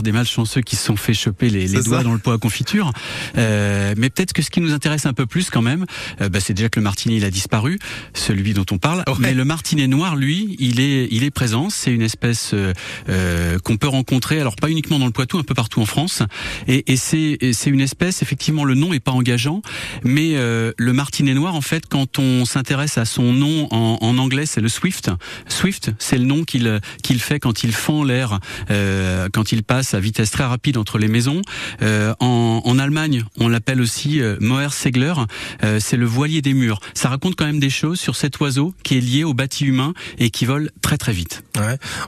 des malchanceux qui se sont fait choper les, les doigts dans le pot à confiture. Euh, mais peut-être que ce qui nous intéresse un peu plus quand même, euh, bah, c'est déjà que le martinet il a disparu, celui dont on parle. Mais le martinet noir, lui, il est, il est présent. C'est une espèce euh, euh, qu'on peut rencontrer, alors pas uniquement dans le Poitou, un peu partout en France. Et, et c'est, c'est une espèce. Effectivement, le nom est pas engageant, mais euh, le martinet noir, en fait, quand on s'intéresse à son nom en, en anglais, c'est le Swift. Swift, c'est le nom qu'il qu'il fait quand il fend l'air, euh, quand il passe à vitesse très rapide entre les maisons. Euh, en, Allemagne, on l'appelle aussi euh, Segler. Euh, c'est le voilier des murs. Ça raconte quand même des choses sur cet oiseau qui est lié au bâti humain et qui vole très très vite.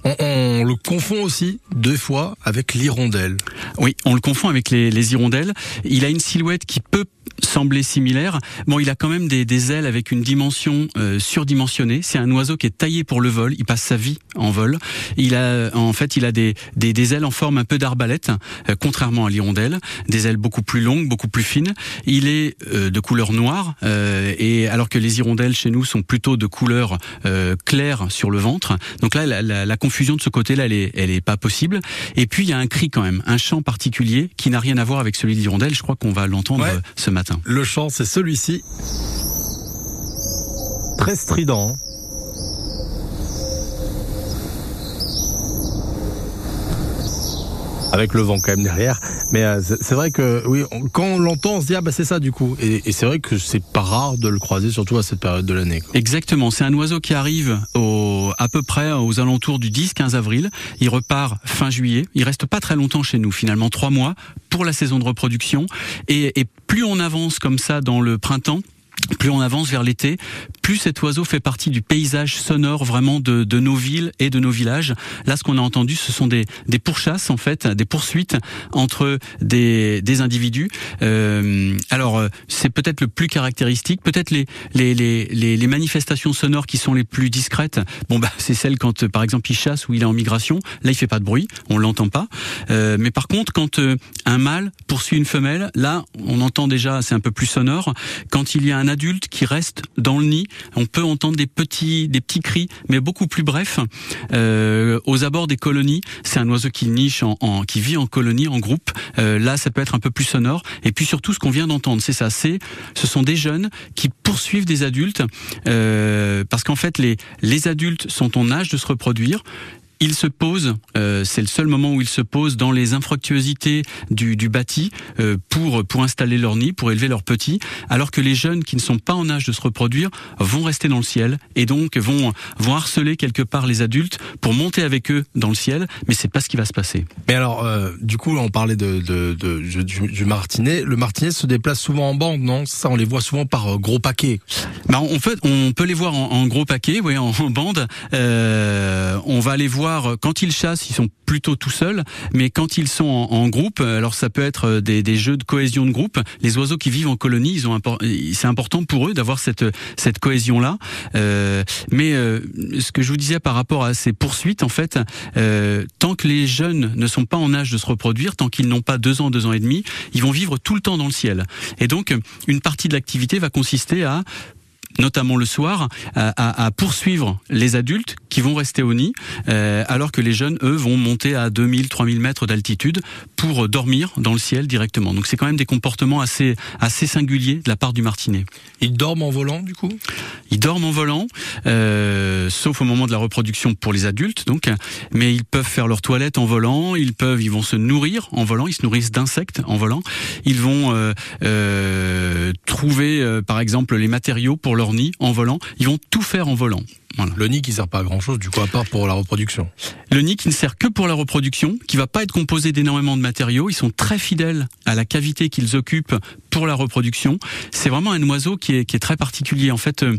On, le confond aussi deux fois avec l'hirondelle. Oui, on le confond avec les, les hirondelles. Il a une silhouette qui peut sembler similaire. Bon, il a quand même des, des ailes avec une dimension euh, surdimensionnée. C'est un oiseau qui est taillé pour le vol. Il passe sa vie en vol. Il a, en fait, il a des, des, des ailes en forme un peu d'arbalète, euh, contrairement à l'hirondelle. Des ailes beaucoup plus longues, beaucoup plus fines. Il est euh, de couleur noire, euh, et alors que les hirondelles chez nous sont plutôt de couleur euh, claire sur le ventre. Donc là, la, la, la confusion de ce côté-là, elle est, elle est pas possible. Et puis il y a un cri quand même, un chant particulier qui n'a rien à voir avec celui de l'hirondelle. Je crois qu'on va l'entendre Ouais. ce matin. Le chant, c'est celui-ci. Très strident. Avec le vent quand même derrière. Mais euh, c'est vrai que oui, on- quand on l'entend, on se dit ah bah c'est ça du coup. Et, et c'est vrai que c'est pas rare de le croiser, surtout à cette période de l'année. Exactement, c'est un oiseau qui arrive au, à peu près aux alentours du 10-15 avril. Il repart fin juillet. Il reste pas très longtemps chez nous, finalement trois mois pour la saison de reproduction. Et, et plus on avance comme ça dans le printemps, plus on avance vers l'été, plus cet oiseau fait partie du paysage sonore vraiment de, de nos villes et de nos villages. Là, ce qu'on a entendu, ce sont des, des pourchasses en fait, des poursuites entre des, des individus. Euh, alors, c'est peut-être le plus caractéristique, peut-être les, les, les, les, manifestations sonores qui sont les plus discrètes. Bon, bah, c'est celle quand, par exemple, il chasse ou il est en migration. Là, il fait pas de bruit, on l'entend pas. Euh, mais par contre, quand euh, un mâle poursuit une femelle, là, on entend déjà, c'est un peu plus sonore. Quand il y a un adulte qui reste dans le nid, on peut entendre des petits, des petits cris, mais beaucoup plus brefs. Euh, aux abords des colonies, c'est un oiseau qui niche, en, qui vit en colonie, en groupe. Euh, là, ça peut être un peu plus sonore. Et puis surtout, ce qu'on vient d'entendre, c'est ça. C'est, ce sont des jeunes qui poursuivent des adultes, euh, parce qu'en fait, les les adultes sont en âge de se reproduire. Ils se posent, euh, c'est le seul moment où ils se posent dans les infructuosités du, du bâti euh, pour pour installer leur nid, pour élever leurs petits, alors que les jeunes qui ne sont pas en âge de se reproduire vont rester dans le ciel et donc vont vont harceler quelque part les adultes pour monter avec eux dans le ciel, mais c'est pas ce qui va se passer. Mais alors, euh, du coup, on parlait de, de, de- du, du martinet. Le martinet se déplace souvent en bande, non? Ça, on les voit souvent par euh, gros paquets. Bah, en fait, on peut les voir en, en gros paquets, oui, en, en bande. On va les voir quand ils chassent, ils sont plutôt tout seuls, mais quand ils sont en, groupe, alors ça peut être des, des jeux de cohésion de groupe. Les oiseaux qui vivent en colonie, c'est important pour eux d'avoir cette cohésion là. mais euh, ce que je vous disais par rapport à ces poursuites, en fait, euh, tant que les jeunes ne sont pas en âge de se reproduire, tant qu'ils n'ont pas deux ans, deux ans et demi, ils vont vivre tout le temps dans le ciel. Et donc, une partie de l'activité va consister à notamment le soir, à, à- poursuivre les adultes qui vont rester au nid, euh, alors que les jeunes, eux, vont monter à 2000, 3000 mètres d'altitude pour dormir dans le ciel directement. Donc c'est quand même des comportements assez, assez singuliers de la part du martinet. Ils dorment en volant, du coup? Ils dorment en volant, euh, sauf au moment de la reproduction pour les adultes, donc. Mais ils peuvent faire leur toilette en volant. Ils peuvent, ils vont se nourrir en volant. Ils se nourrissent d'insectes en volant. Ils vont euh, euh, trouver, euh, par exemple, les matériaux pour leur nid en volant. Ils vont tout faire en volant. Voilà. Le nid qui sert pas à grand chose, du coup, à part pour la reproduction. Le nid qui ne sert que pour la reproduction, qui va pas être composé d'énormément de matériaux. Ils sont très fidèles à la cavité qu'ils occupent pour la reproduction. C'est vraiment un oiseau qui est, qui est très particulier. En fait, euh,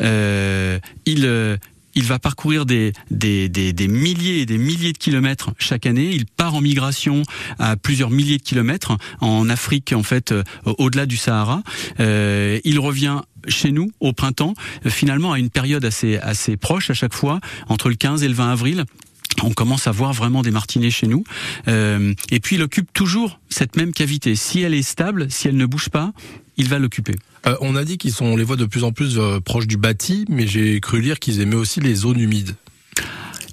euh, il euh, il va parcourir des, des, des, des milliers et des milliers de kilomètres chaque année. Il part en migration à plusieurs milliers de kilomètres en Afrique, en fait, euh, au-delà du Sahara. Euh, il revient chez nous au printemps, finalement à une période assez, assez proche à chaque fois, entre le 15 et le 20 avril. On commence à voir vraiment des martinets chez nous. Euh, et puis il occupe toujours cette même cavité. Si elle est stable, si elle ne bouge pas, il va l'occuper. Euh, on a dit qu'ils sont, on les voit de plus en plus euh, proches du bâti, mais j'ai cru lire qu'ils aimaient aussi les zones humides.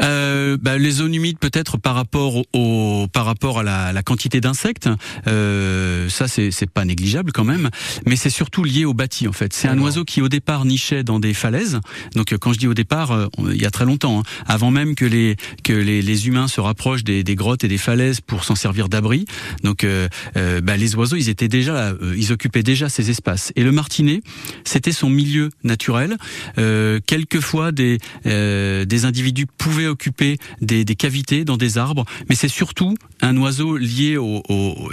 Euh, bah, Les zones humides peut-être par rapport au, par rapport à la, la quantité d'insectes, euh, ça c'est pas négligeable quand même, mais c'est surtout lié au bâti en fait. C'est un oiseau qui au départ nichait dans des falaises. Donc quand je dis au départ, euh, il y a très longtemps, hein, avant même que les que les, les humains se rapprochent des, des, grottes et des falaises pour s'en servir d'abri. Donc euh, euh bah, les oiseaux, ils étaient déjà, ils occupaient déjà ces espaces. Et le martinet, c'était son milieu naturel. quelquefois des des individus pouvaient occuper des, des cavités dans des arbres, mais c'est surtout un oiseau lié au, au,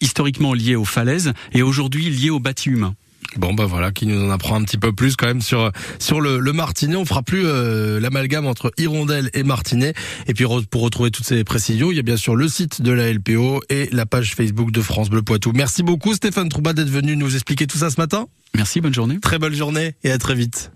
historiquement lié aux falaises et aujourd'hui lié au bâti humain. Bon bah voilà, qui nous en apprend un petit peu plus quand même sur sur le, le martinet. On fera plus euh, l'amalgame entre hirondelle et martinet. Et puis pour retrouver toutes ces précisions, il y a bien sûr le site de la LPO et la page Facebook de France Bleu Poitou. Merci beaucoup Stéphane Trouba d'être venu nous expliquer tout ça ce matin. Merci, bonne journée. Très bonne journée et à très vite.